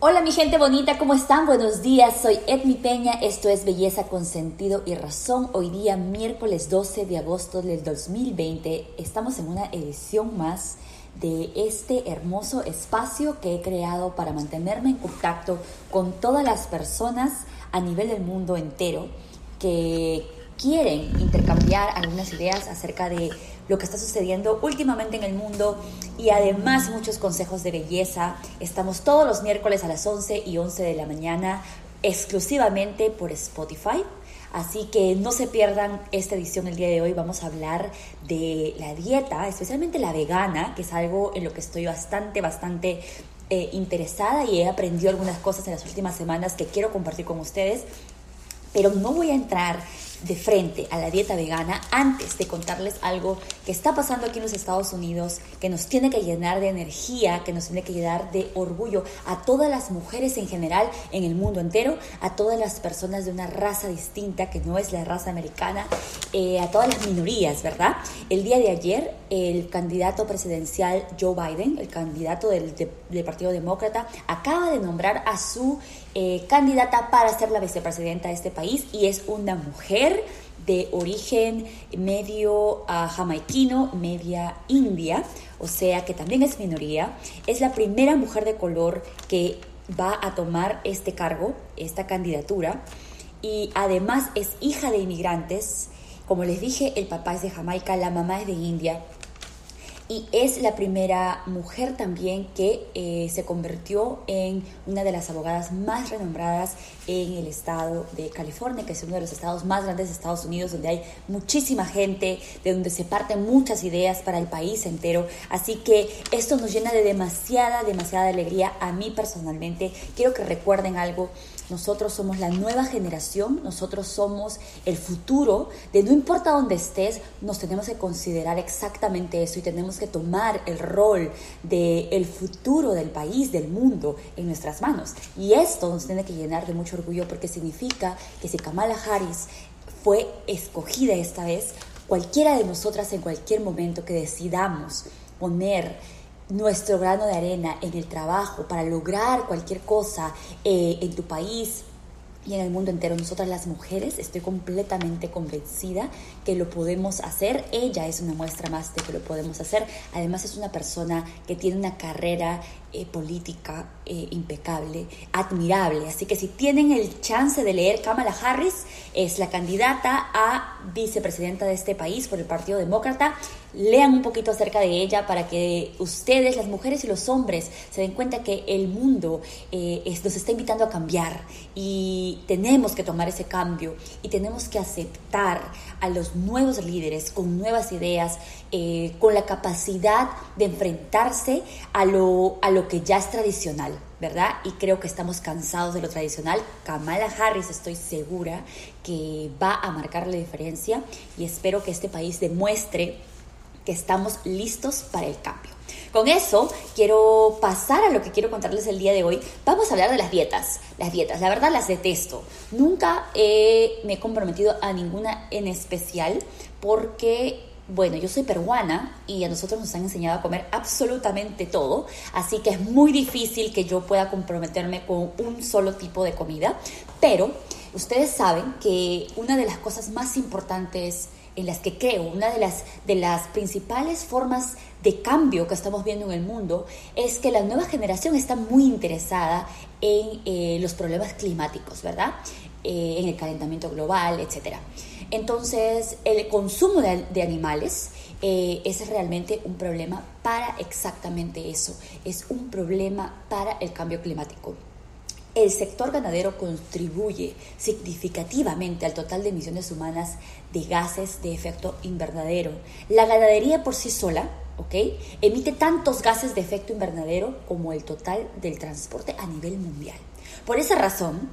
Hola mi gente bonita, ¿cómo están? Buenos días, soy Edmi Peña, esto es Belleza con Sentido y Razón. Hoy día, miércoles 12 de agosto del 2020, estamos en una edición más de este hermoso espacio que he creado para mantenerme en contacto con todas las personas a nivel del mundo entero que quieren intercambiar algunas ideas acerca de lo que está sucediendo últimamente en el mundo y además muchos consejos de belleza. Estamos todos los miércoles a las 11 y 11 de la mañana exclusivamente por Spotify. Así que no se pierdan esta edición el día de hoy. Vamos a hablar de la dieta, especialmente la vegana, que es algo en lo que estoy bastante, bastante eh, interesada y he aprendido algunas cosas en las últimas semanas que quiero compartir con ustedes. Pero no voy a entrar de frente a la dieta vegana antes de contarles algo que está pasando aquí en los Estados Unidos, que nos tiene que llenar de energía, que nos tiene que llenar de orgullo a todas las mujeres en general en el mundo entero, a todas las personas de una raza distinta que no es la raza americana, eh, a todas las minorías, ¿verdad? El día de ayer, el candidato presidencial Joe Biden, el candidato del, del Partido Demócrata, acaba de nombrar a su eh, candidata para ser la vicepresidenta de este país y es una mujer de origen medio uh, jamaiquino, media india, o sea que también es minoría. Es la primera mujer de color que va a tomar este cargo, esta candidatura, y además es hija de inmigrantes. Como les dije, el papá es de Jamaica, la mamá es de India y es la primera mujer también que eh, se convirtió en una de las abogadas más renombradas en el estado de California, que es uno de los estados más grandes de Estados Unidos, donde hay muchísima gente, de donde se parten muchas ideas para el país entero. Así que esto nos llena de demasiada, demasiada alegría a mí personalmente. Quiero que recuerden algo nosotros somos la nueva generación, nosotros somos el futuro, de no importa dónde estés, nos tenemos que considerar exactamente eso y tenemos que tomar el rol del el futuro del país, del mundo, en nuestras manos. Y esto nos tiene que llenar de mucho orgullo porque significa que si Kamala Harris fue escogida esta vez, cualquiera de nosotras en cualquier momento que decidamos poner nuestro grano de arena en el trabajo para lograr cualquier cosa eh, en tu país y en el mundo entero. Nosotras las mujeres estoy completamente convencida que lo podemos hacer. Ella es una muestra más de que lo podemos hacer. Además es una persona que tiene una carrera eh, política eh, impecable, admirable. Así que si tienen el chance de leer, Kamala Harris es la candidata a vicepresidenta de este país por el Partido Demócrata. Lean un poquito acerca de ella para que ustedes, las mujeres y los hombres, se den cuenta que el mundo eh, nos está invitando a cambiar y tenemos que tomar ese cambio y tenemos que aceptar a los nuevos líderes con nuevas ideas, con la capacidad de enfrentarse a lo, a lo que ya es tradicional, ¿verdad? Y creo que estamos cansados de lo tradicional. Kamala Harris estoy segura que va a marcar la diferencia y espero que este país demuestre que estamos listos para el cambio. Con eso quiero pasar a lo que quiero contarles el día de hoy. Vamos a hablar de las dietas. Las dietas, la verdad las detesto. Nunca me he comprometido a ninguna en especial porque bueno, yo soy peruana y a nosotros nos han enseñado a comer absolutamente todo, así que es muy difícil que yo pueda comprometerme con un solo tipo de comida, pero ustedes saben que una de las cosas más importantes en las que creo, una de las, de las principales formas de cambio que estamos viendo en el mundo es que la nueva generación está muy interesada en eh, los problemas climáticos, ¿verdad? Eh, en el calentamiento global, etcétera. Entonces, el consumo de, animales eh, es realmente un problema para exactamente eso. Es un problema para el cambio climático. El sector ganadero contribuye significativamente al total de emisiones humanas de gases de efecto invernadero. La ganadería por sí sola, ¿ok? Emite tantos gases de efecto invernadero como el total del transporte a nivel mundial. Por esa razón,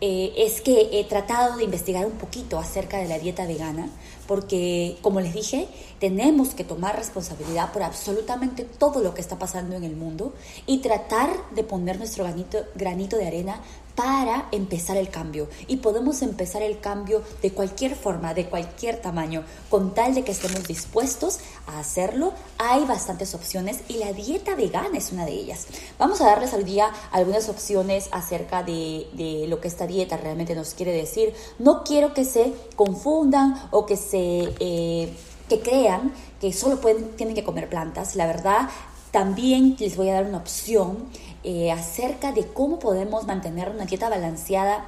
eh, es que he tratado de investigar un poquito acerca de la dieta vegana, porque, como les dije, tenemos que tomar responsabilidad por absolutamente todo lo que está pasando en el mundo y tratar de poner nuestro granito, granito de arena para empezar el cambio. Y podemos empezar el cambio de cualquier forma, de cualquier tamaño, con tal de que estemos dispuestos a hacerlo. Hay bastantes opciones y la dieta vegana es una de ellas. Vamos a darles hoy día algunas opciones acerca de, lo que esta dieta realmente nos quiere decir. No quiero que se confundan o que se... Eh, que crean que solo tienen que comer plantas. La verdad, también les voy a dar una opción eh, acerca de cómo podemos mantener una dieta balanceada,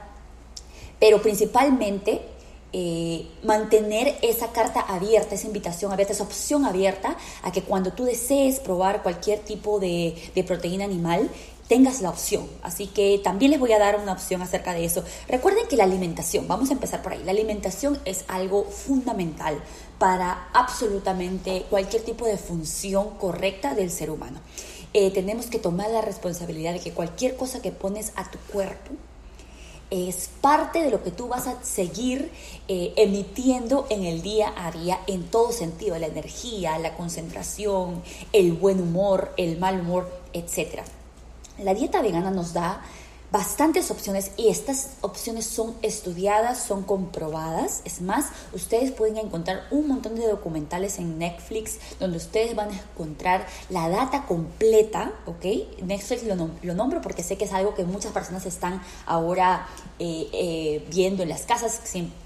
pero principalmente eh, mantener esa carta abierta, esa invitación abierta, esa opción abierta a que cuando tú desees probar cualquier tipo de, de proteína animal, tengas la opción. Así que también les voy a dar una opción acerca de eso. Recuerden que la alimentación, vamos a empezar por ahí, la alimentación es algo fundamental para absolutamente cualquier tipo de función correcta del ser humano. Eh, tenemos que tomar la responsabilidad de que cualquier cosa que pones a tu cuerpo es parte de lo que tú vas a seguir eh, emitiendo en el día a día en todo sentido, la energía, la concentración, el buen humor, el mal humor, etc. La dieta vegana nos da bastantes opciones y estas opciones son estudiadas, son comprobadas. Es más, ustedes pueden encontrar un montón de documentales en Netflix donde ustedes van a encontrar la data completa, ¿ok? Netflix lo, lo nombro porque sé que es algo que muchas personas están ahora eh, eh, viendo en las casas,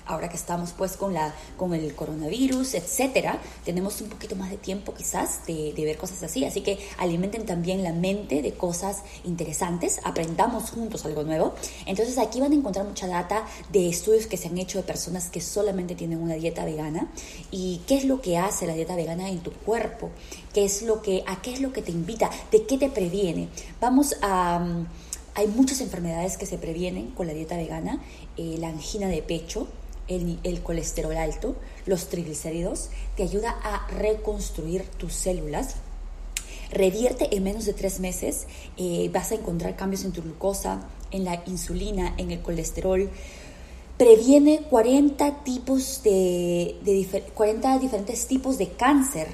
ahora que estamos pues con, la, con el coronavirus, etcétera, tenemos un poquito más de tiempo quizás de, de ver cosas así. Así que alimenten también la mente de cosas interesantes, aprendamos juntos algo nuevo. Entonces aquí van a encontrar mucha data de estudios que se han hecho de personas que solamente tienen una dieta vegana y qué es lo que hace la dieta vegana en tu cuerpo, qué es lo que, a qué es lo que te invita, de qué te previene. Vamos a... Mm, hay muchas enfermedades que se previenen con la dieta vegana, eh, la angina de pecho, el, el, colesterol alto, los triglicéridos, te ayuda a reconstruir tus células revierte en menos de tres meses, eh, vas a encontrar cambios en tu glucosa, en la insulina, en el colesterol. Previene 40 tipos de, 40 diferentes tipos de cáncer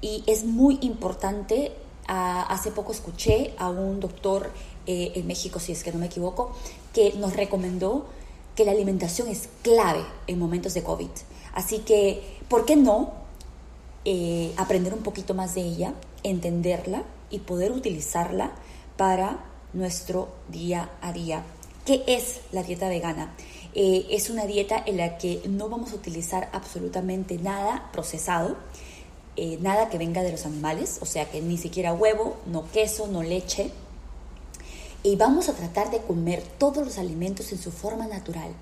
y es muy importante. Hace poco escuché a un doctor eh, en México, si es que no me equivoco, que nos recomendó que la alimentación es clave en momentos de COVID. Así que, ¿por qué no eh, aprender un poquito más de ella? entenderla y poder utilizarla para nuestro día a día. ¿Qué es la dieta vegana? Eh, es una dieta en la que no vamos a utilizar absolutamente nada procesado, eh, nada que venga de los animales, o sea que ni siquiera huevo, no queso, no leche. Y vamos a tratar de comer todos los alimentos en su forma natural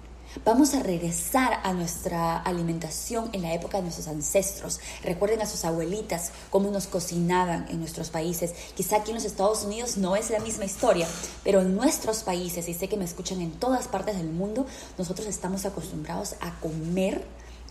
Vamos a regresar a nuestra alimentación en la época de nuestros ancestros. Recuerden a sus abuelitas cómo nos cocinaban en nuestros países. Quizá aquí en los Estados Unidos no es la misma historia, pero en nuestros países, y sé que me escuchan en todas partes del mundo, nosotros estamos acostumbrados a comer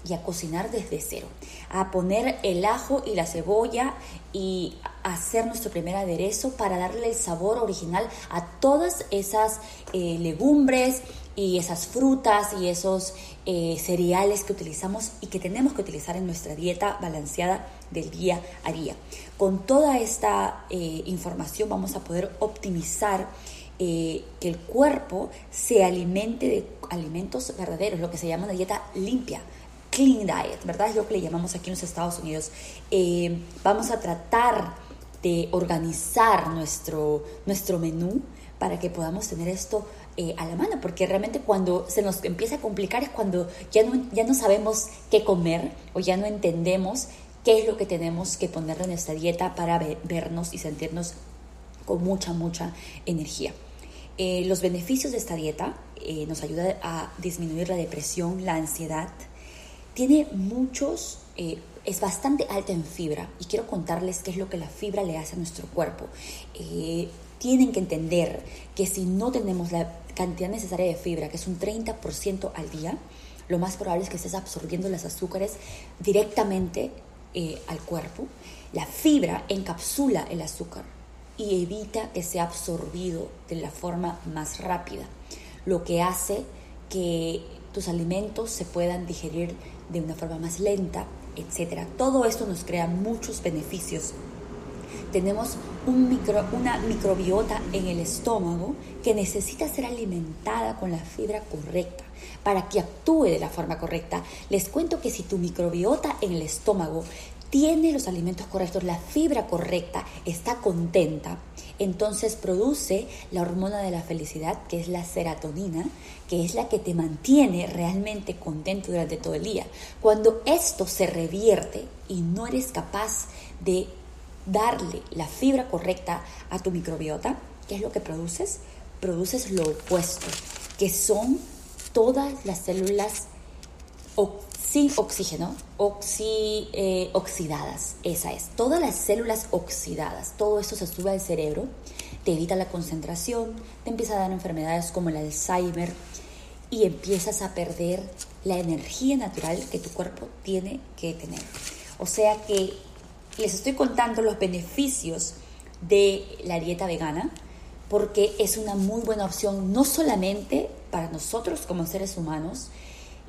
y a cocinar desde cero, a poner el ajo y la cebolla y hacer nuestro primer aderezo para darle el sabor original a todas esas eh, legumbres y esas frutas y esos eh, cereales que utilizamos y que tenemos que utilizar en nuestra dieta balanceada del día a día. Con toda esta eh, información vamos a poder optimizar que el cuerpo se alimente de alimentos verdaderos, lo que se llama una dieta limpia, clean diet, ¿verdad? Es lo que le llamamos aquí en los Estados Unidos. Vamos a tratar de organizar nuestro, nuestro menú para que podamos tener esto eh, a la mano, porque realmente cuando se nos empieza a complicar es cuando ya no, ya no sabemos qué comer o ya no entendemos qué es lo que tenemos que poner en nuestra dieta para vernos y sentirnos con mucha, mucha energía. Eh, los beneficios de esta dieta nos ayuda a disminuir la depresión, la ansiedad, tiene muchos, eh, es bastante alta en fibra y quiero contarles qué es lo que la fibra le hace a nuestro cuerpo. Eh, tienen que entender que si no tenemos la cantidad necesaria de fibra, que es un 30% al día, lo más probable es que estés absorbiendo los azúcares directamente eh, al cuerpo. La fibra encapsula el azúcar y evita que sea absorbido de la forma más rápida, lo que hace que tus alimentos se puedan digerir de una forma más lenta, etcétera. Todo esto nos crea muchos beneficios Tenemos un micro, una microbiota en el estómago que necesita ser alimentada con la fibra correcta para que actúe de la forma correcta. Les cuento que si tu microbiota en el estómago tiene los alimentos correctos, la fibra correcta, está contenta, entonces produce la hormona de la felicidad, que es la serotonina, que es la que te mantiene realmente contento durante todo el día. Cuando esto se revierte y no eres capaz de darle la fibra correcta a tu microbiota, ¿qué es lo que produces? Produces lo opuesto, que son todas las células sin oxígeno, eh, oxidadas, esa es. Todas las células oxidadas, todo eso se sube al cerebro, te evita la concentración, te empieza a dar enfermedades como el Alzheimer y empiezas a perder la energía natural que tu cuerpo tiene que tener. O sea que les estoy contando los beneficios de la dieta vegana porque es una muy buena opción no solamente para nosotros como seres humanos,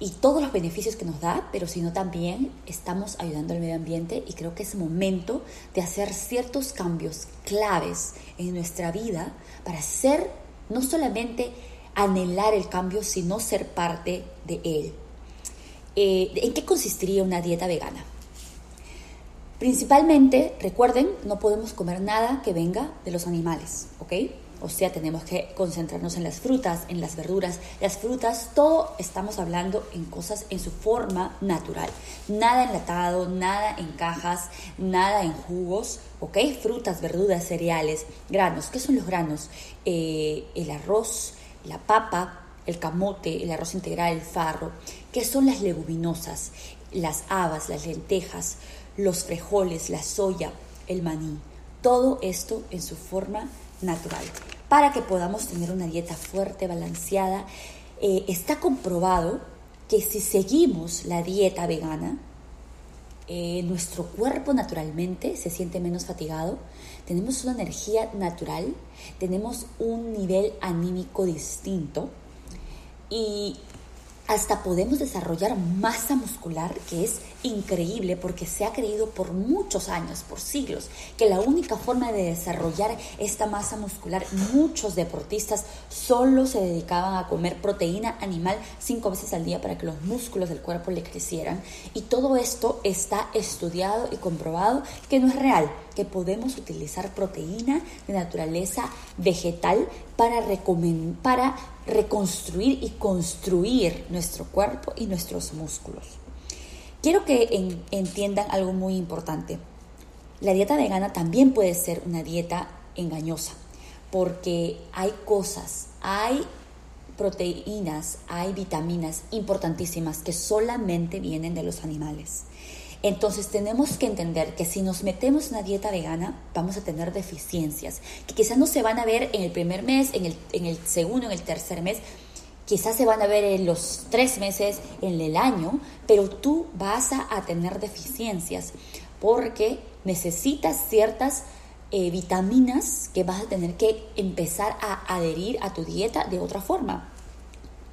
y todos los beneficios que nos da, pero sino también estamos ayudando al medio ambiente y creo que es momento de hacer ciertos cambios claves en nuestra vida para ser, no solamente anhelar el cambio, sino ser parte de él. Eh, ¿En qué consistiría una dieta vegana? Principalmente, recuerden, no podemos comer nada que venga de los animales, ¿ok? O sea, tenemos que concentrarnos en las frutas, en las verduras. Las frutas, todo estamos hablando en cosas en su forma natural. Nada enlatado, nada en cajas, nada en jugos, ¿ok? Frutas, verduras, cereales, granos. ¿Qué son los granos? Eh, el arroz, la papa, el camote, el arroz integral, el farro. ¿Qué son las leguminosas? Las habas, las lentejas, los frijoles, la soya, el maní. Todo esto en su forma natural para que podamos tener una dieta fuerte, balanceada. Eh, está comprobado que si seguimos la dieta vegana, eh, nuestro cuerpo naturalmente se siente menos fatigado, tenemos una energía natural, tenemos un nivel anímico distinto y hasta podemos desarrollar masa muscular, que es increíble porque se ha creído por muchos años, por siglos, que la única forma de desarrollar esta masa muscular, muchos deportistas solo se dedicaban a comer proteína animal cinco veces al día para que los músculos del cuerpo le crecieran. Y todo esto está estudiado y comprobado que no es real, que podemos utilizar proteína de naturaleza vegetal para, para reconstruir y construir nuestro cuerpo y nuestros músculos. Quiero que entiendan algo muy importante. La dieta vegana también puede ser una dieta engañosa, porque hay cosas, hay proteínas, hay vitaminas importantísimas que solamente vienen de los animales. Entonces tenemos que entender que si nos metemos en una dieta vegana vamos a tener deficiencias, que quizás no se van a ver en el primer mes, en el, en el segundo, en el tercer mes, quizás se van a ver en los tres meses, en el año, pero tú vas a, tener deficiencias porque necesitas ciertas eh, vitaminas que vas a tener que empezar a adherir a tu dieta de otra forma.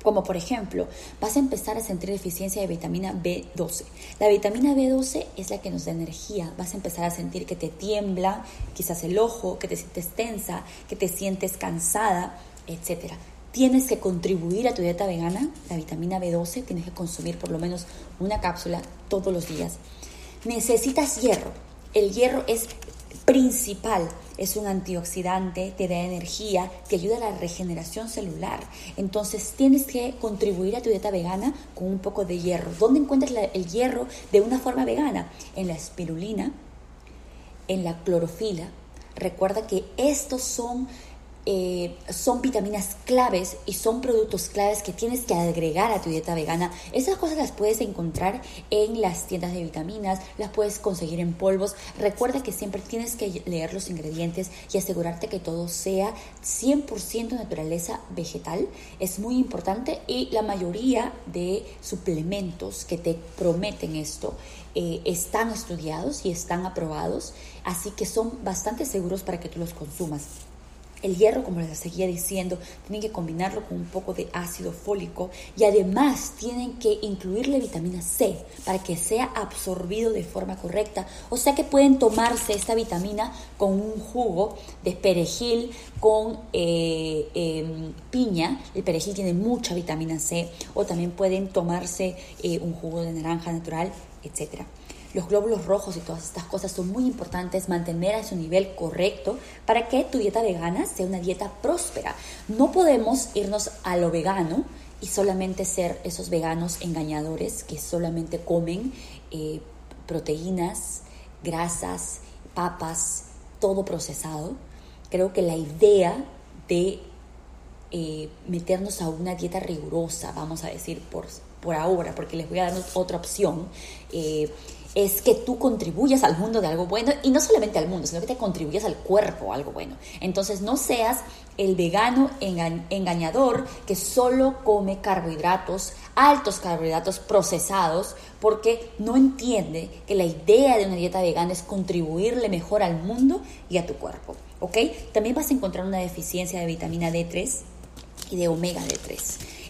Como por ejemplo, vas a empezar a sentir deficiencia de vitamina B12. La vitamina B12 es la que nos da energía. Vas a empezar a sentir que te tiembla, quizás el ojo, que te sientes tensa, que te sientes cansada, etc. Tienes que contribuir a tu dieta vegana, la vitamina B12, tienes que consumir por lo menos una cápsula todos los días. Necesitas hierro. El hierro es principal. Es un antioxidante, te da energía, te ayuda a la regeneración celular. Entonces tienes que contribuir a tu dieta vegana con un poco de hierro. ¿Dónde encuentras el hierro de una forma vegana? En la espirulina, en la clorofila. Recuerda que estos son eh, son vitaminas claves y son productos claves que tienes que agregar a tu dieta vegana. Esas cosas las puedes encontrar en las tiendas de vitaminas, las puedes conseguir en polvos. Recuerda que siempre tienes que leer los ingredientes y asegurarte que todo sea 100% naturaleza vegetal. Es muy importante y la mayoría de suplementos que te prometen esto eh, están estudiados y están aprobados, así que son bastante seguros para que tú los consumas. El hierro, como les seguía diciendo, tienen que combinarlo con un poco de ácido fólico y además tienen que incluirle vitamina C para que sea absorbido de forma correcta. O sea que pueden tomarse esta vitamina con un jugo de perejil con eh, em, piña. El perejil tiene mucha vitamina C. O también pueden tomarse eh, un jugo de naranja natural, etcétera. Los glóbulos rojos y todas estas cosas son muy importantes mantener a su nivel correcto para que tu dieta vegana sea una dieta próspera. No podemos irnos a lo vegano y solamente ser esos veganos engañadores que solamente comen eh, proteínas, grasas, papas, todo procesado. Creo que la idea de eh, meternos a una dieta rigurosa, vamos a decir por, por ahora, porque les voy a dar otra opción, eh, es que tú contribuyas al mundo de algo bueno y no solamente al mundo, sino que te contribuyas al cuerpo algo bueno. Entonces no seas el vegano engañador que solo come carbohidratos, altos carbohidratos procesados, porque no entiende que la idea de una dieta vegana es contribuirle mejor al mundo y a tu cuerpo. ¿Ok? También vas a encontrar una deficiencia de vitamina D3 y de omega D3.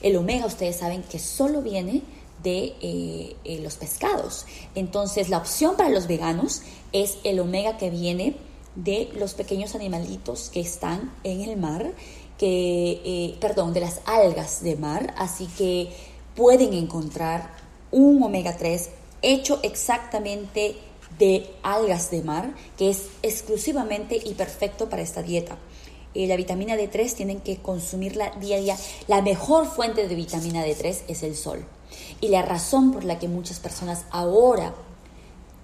El omega, ustedes saben que solo viene de eh, eh, los pescados. Entonces, la opción para los veganos es el omega que viene de los pequeños animalitos que están en el mar, que, eh, perdón, de las algas de mar. Así que pueden encontrar un omega 3 hecho exactamente de algas de mar, que es exclusivamente y perfecto para esta dieta. La vitamina D3 tienen que consumirla día a día. La mejor fuente de vitamina D3 es el sol. Y la razón por la que muchas personas ahora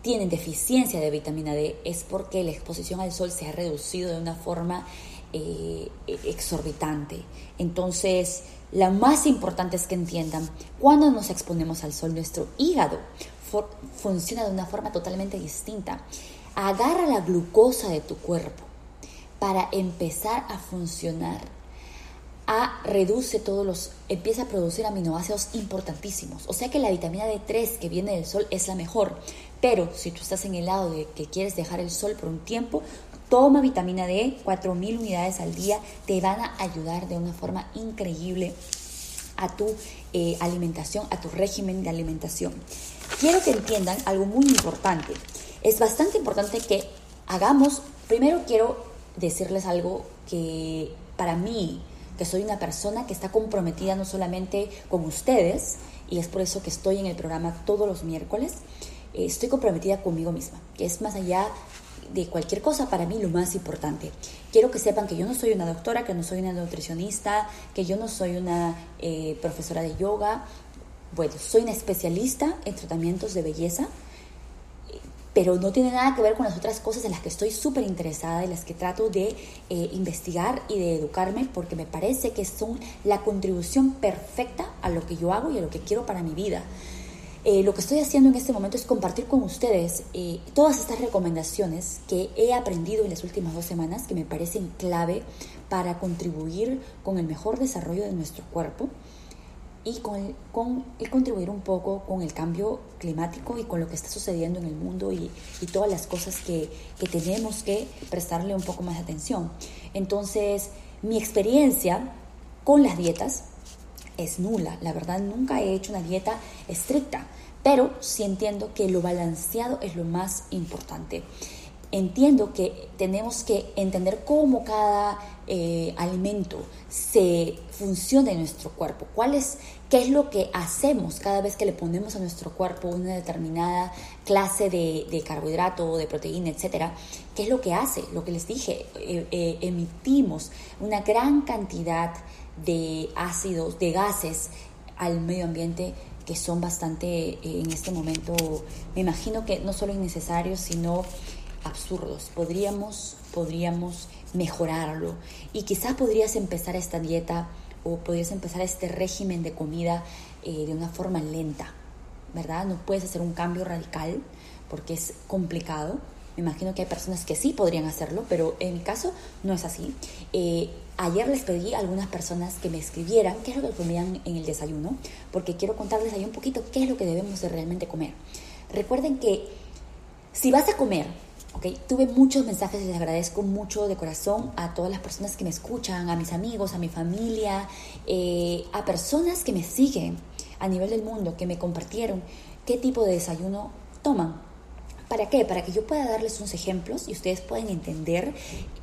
tienen deficiencia de vitamina D es porque la exposición al sol se ha reducido de una forma eh, exorbitante. Entonces, lo más importante es que entiendan, cuando nos exponemos al sol, nuestro hígado funciona de una forma totalmente distinta. Agarra la glucosa de tu cuerpo para empezar a funcionar a reduce todos los, empieza a producir aminoácidos importantísimos. O sea que la vitamina D3 que viene del sol es la mejor. Pero si tú estás en el lado de que quieres dejar el sol por un tiempo, toma vitamina D, 4.000 unidades al día, te van a ayudar de una forma increíble a tu eh, alimentación, a tu régimen de alimentación. Quiero que entiendan algo muy importante. Es bastante importante que hagamos, primero quiero decirles algo que para mí que soy una persona que está comprometida no solamente con ustedes, y es por eso que estoy en el programa todos los miércoles, eh, estoy comprometida conmigo misma, que es más allá de cualquier cosa para mí lo más importante. Quiero que sepan que yo no soy una doctora, que no soy una nutricionista, que yo no soy una eh, profesora de yoga. Bueno, soy una especialista en tratamientos de belleza, pero no tiene nada que ver con las otras cosas en las que estoy súper interesada y las que trato de eh, investigar y de educarme porque me parece que son la contribución perfecta a lo que yo hago y a lo que quiero para mi vida. Eh, lo que estoy haciendo en este momento es compartir con ustedes eh, todas estas recomendaciones que he aprendido en las últimas dos semanas que me parecen clave para contribuir con el mejor desarrollo de nuestro cuerpo y con, con contribuir un poco con el cambio climático y con lo que está sucediendo en el mundo y, y todas las cosas que, que, tenemos que prestarle un poco más de atención. Entonces, mi experiencia con las dietas es nula. La verdad, nunca he hecho una dieta estricta, pero sí entiendo que lo balanceado es lo más importante entiendo que tenemos que entender cómo cada eh, alimento se funciona en nuestro cuerpo, cuál es, qué es lo que hacemos cada vez que le ponemos a nuestro cuerpo una determinada clase de, carbohidrato o de proteína, etcétera, qué es lo que hace, lo que les dije, eh, eh, emitimos una gran cantidad de ácidos, de gases al medio ambiente que son bastante en este momento, me imagino que no solo innecesarios, sino absurdos. Podríamos, podríamos mejorarlo y quizás podrías empezar esta dieta o podrías empezar este régimen de comida eh, de una forma lenta, ¿verdad? No puedes hacer un cambio radical porque es complicado. Me imagino que hay personas que sí podrían hacerlo, pero en mi caso no es así. Eh, ayer les pedí a algunas personas que me escribieran qué es lo que comían en el desayuno, porque quiero contarles ahí un poquito qué es lo que debemos de realmente comer. Recuerden que si vas a comer Okay. Tuve muchos mensajes y les agradezco mucho de corazón a todas las personas que me escuchan, a mis amigos, a mi familia, eh, a personas que me siguen a nivel del mundo, que me compartieron qué tipo de desayuno toman. ¿Para qué? Para que yo pueda darles unos ejemplos y ustedes puedan entender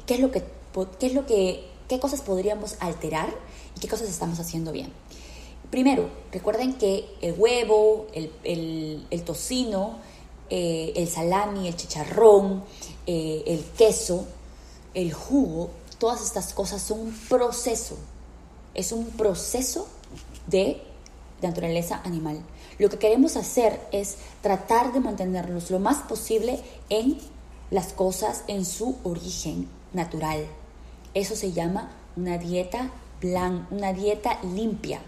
qué es lo que, qué es lo que, qué cosas podríamos alterar y qué cosas estamos haciendo bien. Primero, recuerden que el huevo, el, el tocino, eh, el salami, el chicharrón, eh, el queso, el jugo, todas estas cosas son un proceso. Es un proceso de naturaleza animal. Lo que queremos hacer es tratar de mantenerlos lo más posible en las cosas en su origen natural. Eso se llama una dieta blanca, una dieta limpia.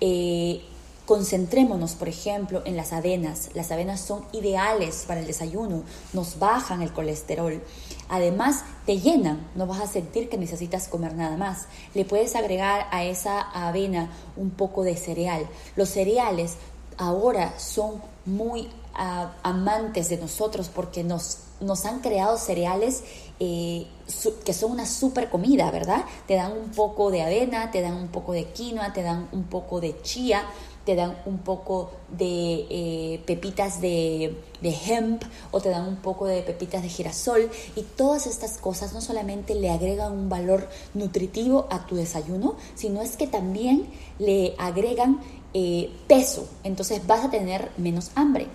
Eh, Concentrémonos, por ejemplo, en las avenas. Las avenas son ideales para el desayuno, nos bajan el colesterol. Además, te llenan, no vas a sentir que necesitas comer nada más. Le puedes agregar a esa avena un poco de cereal. Los cereales ahora son muy ah, amantes de nosotros porque nos, han creado cereales eh, que son una super comida, ¿verdad? Te dan un poco de avena, te dan un poco de quinoa, te dan un poco de chía, te dan un poco de eh, pepitas de, hemp o te dan un poco de pepitas de girasol y todas estas cosas no solamente le agregan un valor nutritivo a tu desayuno, sino es que también le agregan eh, peso, entonces vas a tener menos hambre.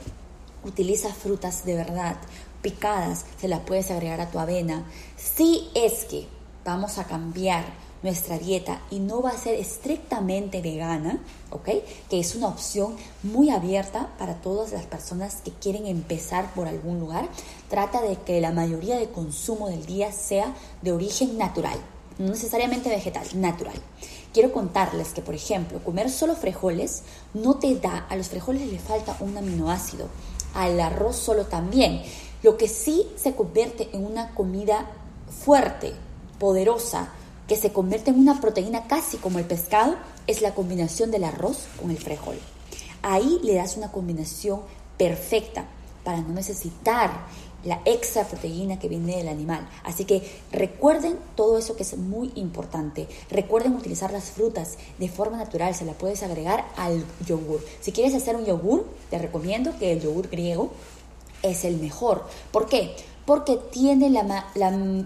Utiliza frutas de verdad, picadas, se las puedes agregar a tu avena. Si es que vamos a cambiar nuestra dieta y no va a ser estrictamente vegana, ¿ok? Que es una opción muy abierta para todas las personas que quieren empezar por algún lugar. Trata de que la mayoría de consumo del día sea de origen natural, no necesariamente vegetal, natural. Quiero contarles que, por ejemplo, comer solo frijoles no te da, a los frijoles le falta un aminoácido, al arroz solo también. Lo que sí se convierte en una comida fuerte, poderosa, que se convierte en una proteína casi como el pescado, es la combinación del arroz con el frijol. Ahí le das una combinación perfecta para no necesitar la extra proteína que viene del animal. Así que recuerden todo eso que es muy importante. Recuerden utilizar las frutas de forma natural, se la puedes agregar al yogur. Si quieres hacer un yogur, te recomiendo que el yogur griego es el mejor. ¿Por qué? Porque tiene la,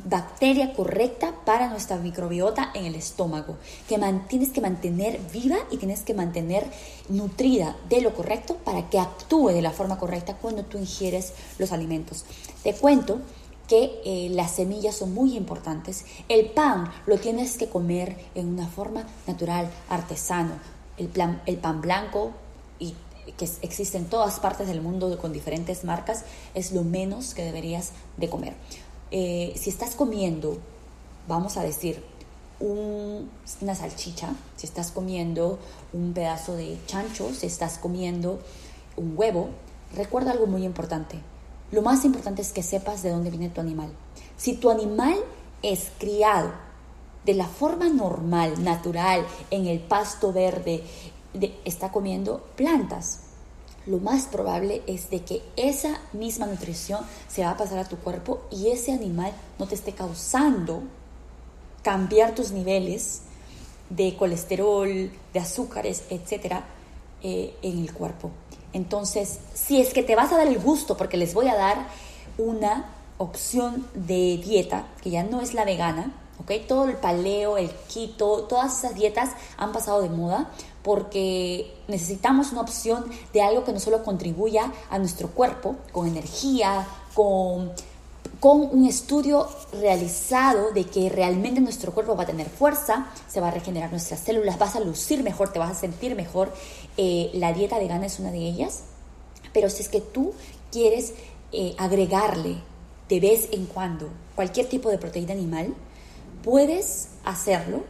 bacteria correcta para nuestra microbiota en el estómago, que tienes que mantener viva y tienes que mantener nutrida de lo correcto para que actúe de la forma correcta cuando tú ingieres los alimentos. Te cuento que eh, las semillas son muy importantes. El pan lo tienes que comer en una forma natural, artesano. El, el pan blanco y que existe en todas partes del mundo con diferentes marcas, es lo menos que deberías de comer. Eh, si estás comiendo, vamos a decir, una salchicha, si estás comiendo un pedazo de chancho, si estás comiendo un huevo, recuerda algo muy importante. Lo más importante es que sepas de dónde viene tu animal. Si tu animal es criado de la forma normal, natural, en el pasto verde, está comiendo plantas. Lo más probable es de que esa misma nutrición se va a pasar a tu cuerpo y ese animal no te esté causando cambiar tus niveles de colesterol, de azúcares, etcétera, eh, en el cuerpo. Entonces, si es que te vas a dar el gusto, porque les voy a dar una opción de dieta que ya no es la vegana, ¿ok? Todo el paleo, el keto, todas esas dietas han pasado de moda porque necesitamos una opción de algo que no solo contribuya a nuestro cuerpo con energía, con, con un estudio realizado de que realmente nuestro cuerpo va a tener fuerza, se va a regenerar nuestras células, vas a lucir mejor, te vas a sentir mejor. Eh, la dieta vegana es una de ellas, pero si es que tú quieres eh, agregarle de vez en cuando cualquier tipo de proteína animal, puedes hacerlo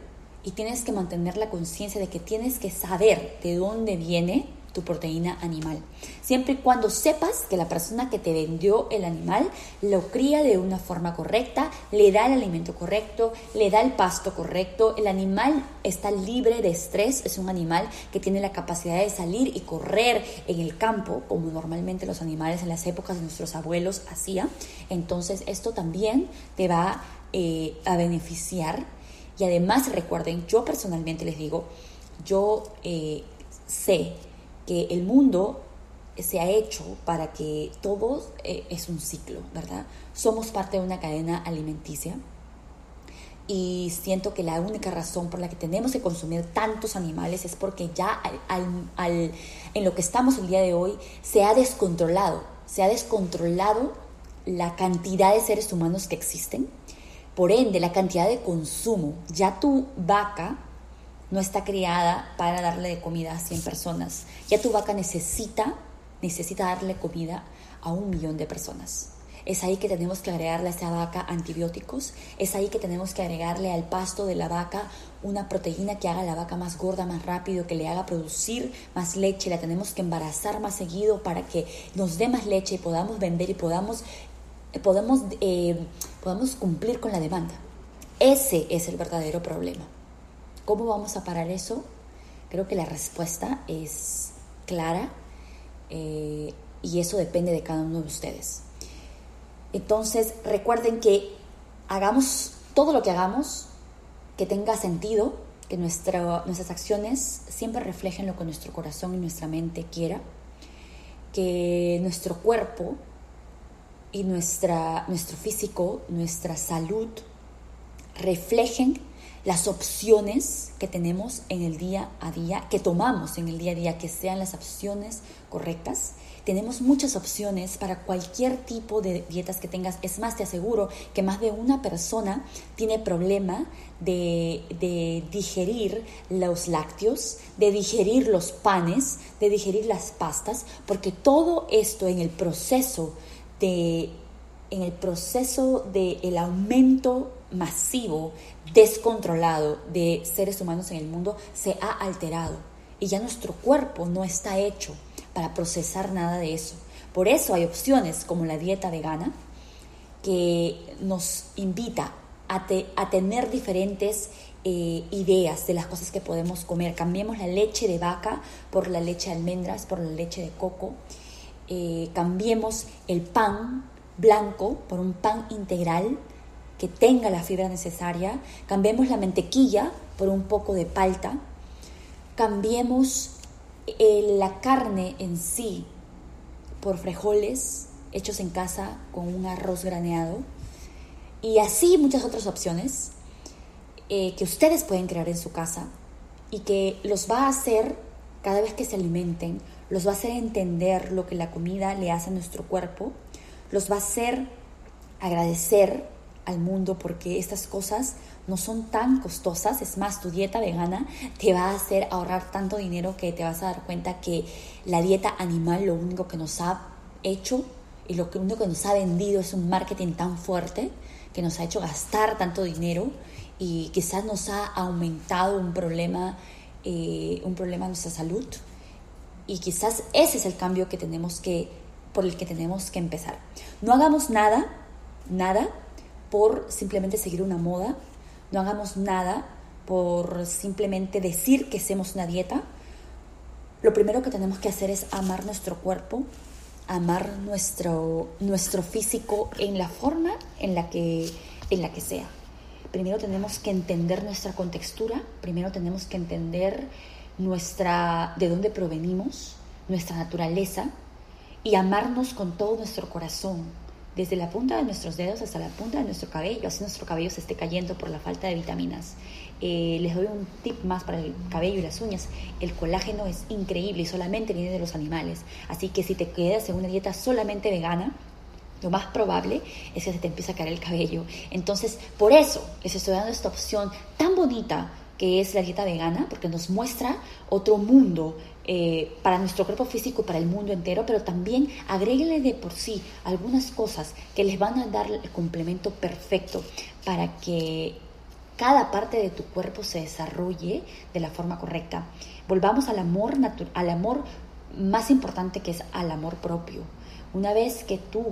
y tienes que mantener la conciencia de que tienes que saber de dónde viene tu proteína animal. Siempre y cuando sepas que la persona que te vendió el animal lo cría de una forma correcta, le da el alimento correcto, le da el pasto correcto, el animal está libre de estrés, es un animal que tiene la capacidad de salir y correr en el campo, como normalmente los animales en las épocas de nuestros abuelos hacían. Entonces esto también te va eh, a beneficiar. Y además recuerden, yo personalmente les digo, yo eh, sé que el mundo se ha hecho para que todo eh, es un ciclo, ¿verdad? Somos parte de una cadena alimenticia y siento que la única razón por la que tenemos que consumir tantos animales es porque ya en lo que estamos el día de hoy se ha descontrolado, se ha descontrolado la cantidad de seres humanos que existen, por ende la cantidad de consumo. Ya tu vaca no está criada para darle de comida a 100 personas. Ya tu vaca necesita, necesita darle comida a un millón de personas. Es ahí que tenemos que agregarle a esa vaca antibióticos, es ahí que tenemos que agregarle al pasto de la vaca una proteína que haga la vaca más gorda, más rápido, que le haga producir más leche, la tenemos que embarazar más seguido para que nos dé más leche y podamos vender y podamos, podamos, eh, podamos cumplir con la demanda. Ese es el verdadero problema. ¿Cómo vamos a parar eso? Creo que la respuesta es clara eh, y eso depende de cada uno de ustedes. Entonces, recuerden que hagamos todo lo que hagamos, que tenga sentido, que nuestras acciones siempre reflejen lo que nuestro corazón y nuestra mente quiera, que nuestro cuerpo y nuestra, nuestro físico, nuestra salud reflejen las opciones que tenemos en el día a día, que tomamos en el día a día, que sean las opciones correctas. Tenemos muchas opciones para cualquier tipo de dietas que tengas. Es más, te aseguro que más de una persona tiene problema de, de digerir los lácteos, de digerir los panes, de digerir las pastas, porque todo esto en el proceso de en el proceso del aumento masivo, descontrolado de seres humanos en el mundo se ha alterado y ya nuestro cuerpo no está hecho para procesar nada de eso. Por eso hay opciones como la dieta vegana que nos invita a, a tener diferentes eh, ideas de las cosas que podemos comer. Cambiemos la leche de vaca por la leche de almendras, por la leche de coco. Eh, cambiemos el pan blanco por un pan integral que tenga la fibra necesaria, cambiemos la mantequilla por un poco de palta, cambiemos eh, la carne en sí por frijoles hechos en casa con un arroz graneado y así muchas otras opciones eh, que ustedes pueden crear en su casa y que los va a hacer cada vez que se alimenten, los va a hacer entender lo que la comida le hace a nuestro cuerpo, los va a hacer agradecer al mundo porque estas cosas no son tan costosas. Es más, tu dieta vegana te va a hacer ahorrar tanto dinero que te vas a dar cuenta que la dieta animal lo único que nos ha hecho y lo único que nos ha vendido es un marketing tan fuerte que nos ha hecho gastar tanto dinero y quizás nos ha aumentado un problema, eh, un problema en nuestra salud. Y quizás ese es el cambio que tenemos que, por el que tenemos que empezar. No hagamos nada, nada por simplemente seguir una moda, no hagamos nada por simplemente decir que hacemos una dieta. Lo primero que tenemos que hacer es amar nuestro cuerpo, amar nuestro, nuestro físico en la forma en la, que, en la que sea. Primero tenemos que entender nuestra contextura, primero tenemos que entender nuestra, de dónde provenimos, nuestra naturaleza y amarnos con todo nuestro corazón, desde la punta de nuestros dedos hasta la punta de nuestro cabello, así nuestro cabello se esté cayendo por la falta de vitaminas. Eh, les doy un tip más para el cabello y las uñas. El colágeno es increíble y solamente viene de los animales. Así que si te quedas en una dieta solamente vegana, lo más probable es que se te empiece a caer el cabello. Entonces, por eso les estoy dando esta opción tan bonita que es la dieta vegana, porque nos muestra otro mundo eh, para nuestro cuerpo físico, para el mundo entero, pero también agréguele de por sí algunas cosas que les van a dar el complemento perfecto para que cada parte de tu cuerpo se desarrolle de la forma correcta. Volvamos al amor, al amor más importante que es al amor propio. Una vez que tú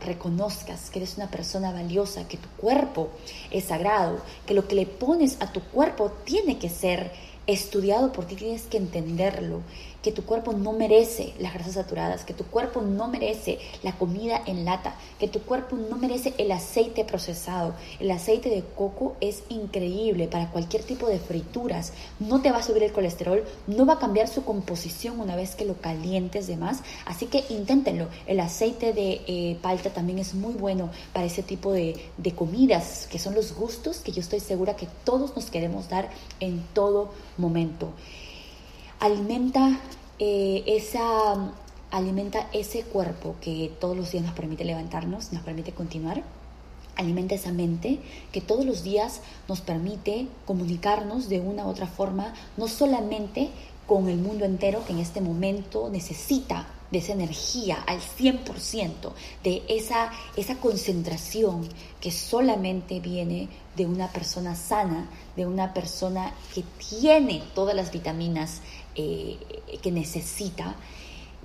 reconozcas que eres una persona valiosa, que tu cuerpo es sagrado, que lo que le pones a tu cuerpo tiene que ser estudiado por ti, tienes que entenderlo, que tu cuerpo no merece las grasas saturadas, que tu cuerpo no merece la comida en lata, que tu cuerpo no merece el aceite procesado. El aceite de coco es increíble para cualquier tipo de frituras, no te va a subir el colesterol, no va a cambiar su composición una vez que lo calientes de más, así que inténtenlo. El aceite de eh, palta también es muy bueno para ese tipo de, de comidas, que son los gustos que yo estoy segura que todos nos queremos dar en todo momento. Alimenta eh, esa alimenta ese cuerpo que todos los días nos permite levantarnos, nos permite continuar. Alimenta esa mente que todos los días nos permite comunicarnos de una u otra forma, no solamente con el mundo entero que en este momento necesita de esa energía al 100%, de esa, esa concentración que solamente viene de una persona sana, de una persona que tiene todas las vitaminas eh, que necesita,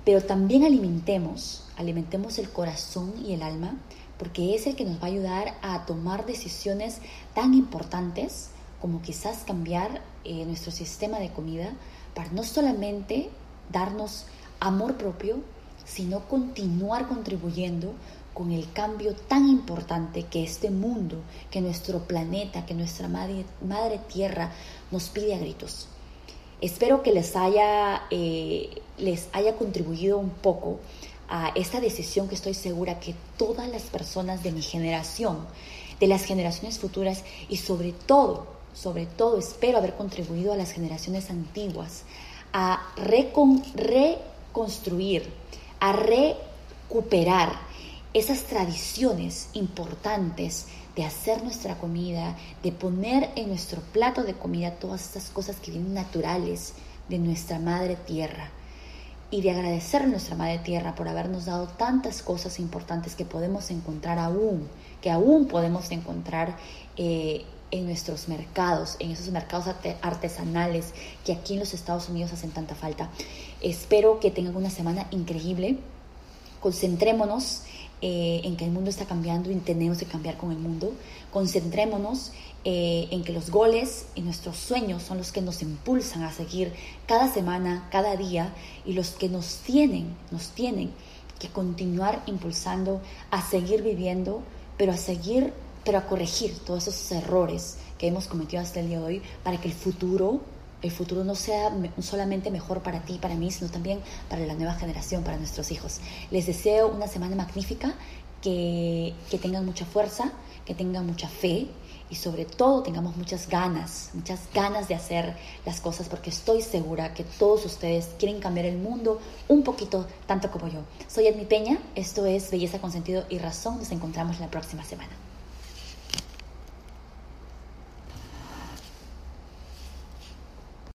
pero también alimentemos, alimentemos el corazón y el alma, porque es el que nos va a ayudar a tomar decisiones tan importantes como quizás cambiar eh, nuestro sistema de comida para no solamente darnos amor propio, sino continuar contribuyendo con el cambio tan importante que este mundo, que nuestro planeta, que nuestra madre, madre tierra nos pide a gritos. Espero que les haya, eh, les haya contribuido un poco a esta decisión que estoy segura que todas las personas de mi generación, de las generaciones futuras y sobre todo, sobre todo espero haber contribuido a las generaciones antiguas a reconstruir, a recuperar esas tradiciones importantes de hacer nuestra comida, de poner en nuestro plato de comida todas estas cosas que vienen naturales de nuestra madre tierra y de agradecer a nuestra madre tierra por habernos dado tantas cosas importantes que podemos encontrar aún, que aún podemos encontrar eh, en nuestros mercados, en esos mercados artesanales que aquí en los Estados Unidos hacen tanta falta. Espero que tengan una semana increíble. Concentrémonos eh, en que el mundo está cambiando y tenemos que cambiar con el mundo. Concentrémonos eh, en que los goles y nuestros sueños son los que nos impulsan a seguir cada semana, cada día y los que nos tienen, nos tienen que continuar impulsando a seguir viviendo, pero a seguir, pero a corregir todos esos errores que hemos cometido hasta el día de hoy para que el futuro el futuro no sea solamente mejor para ti, para mí, sino también para la nueva generación, para nuestros hijos. Les deseo una semana magnífica, que, que tengan mucha fuerza, que tengan mucha fe y sobre todo tengamos muchas ganas, muchas ganas de hacer las cosas porque estoy segura que todos ustedes quieren cambiar el mundo un poquito tanto como yo. Soy Edmi Peña, esto es Belleza con Sentido y Razón, nos encontramos la próxima semana.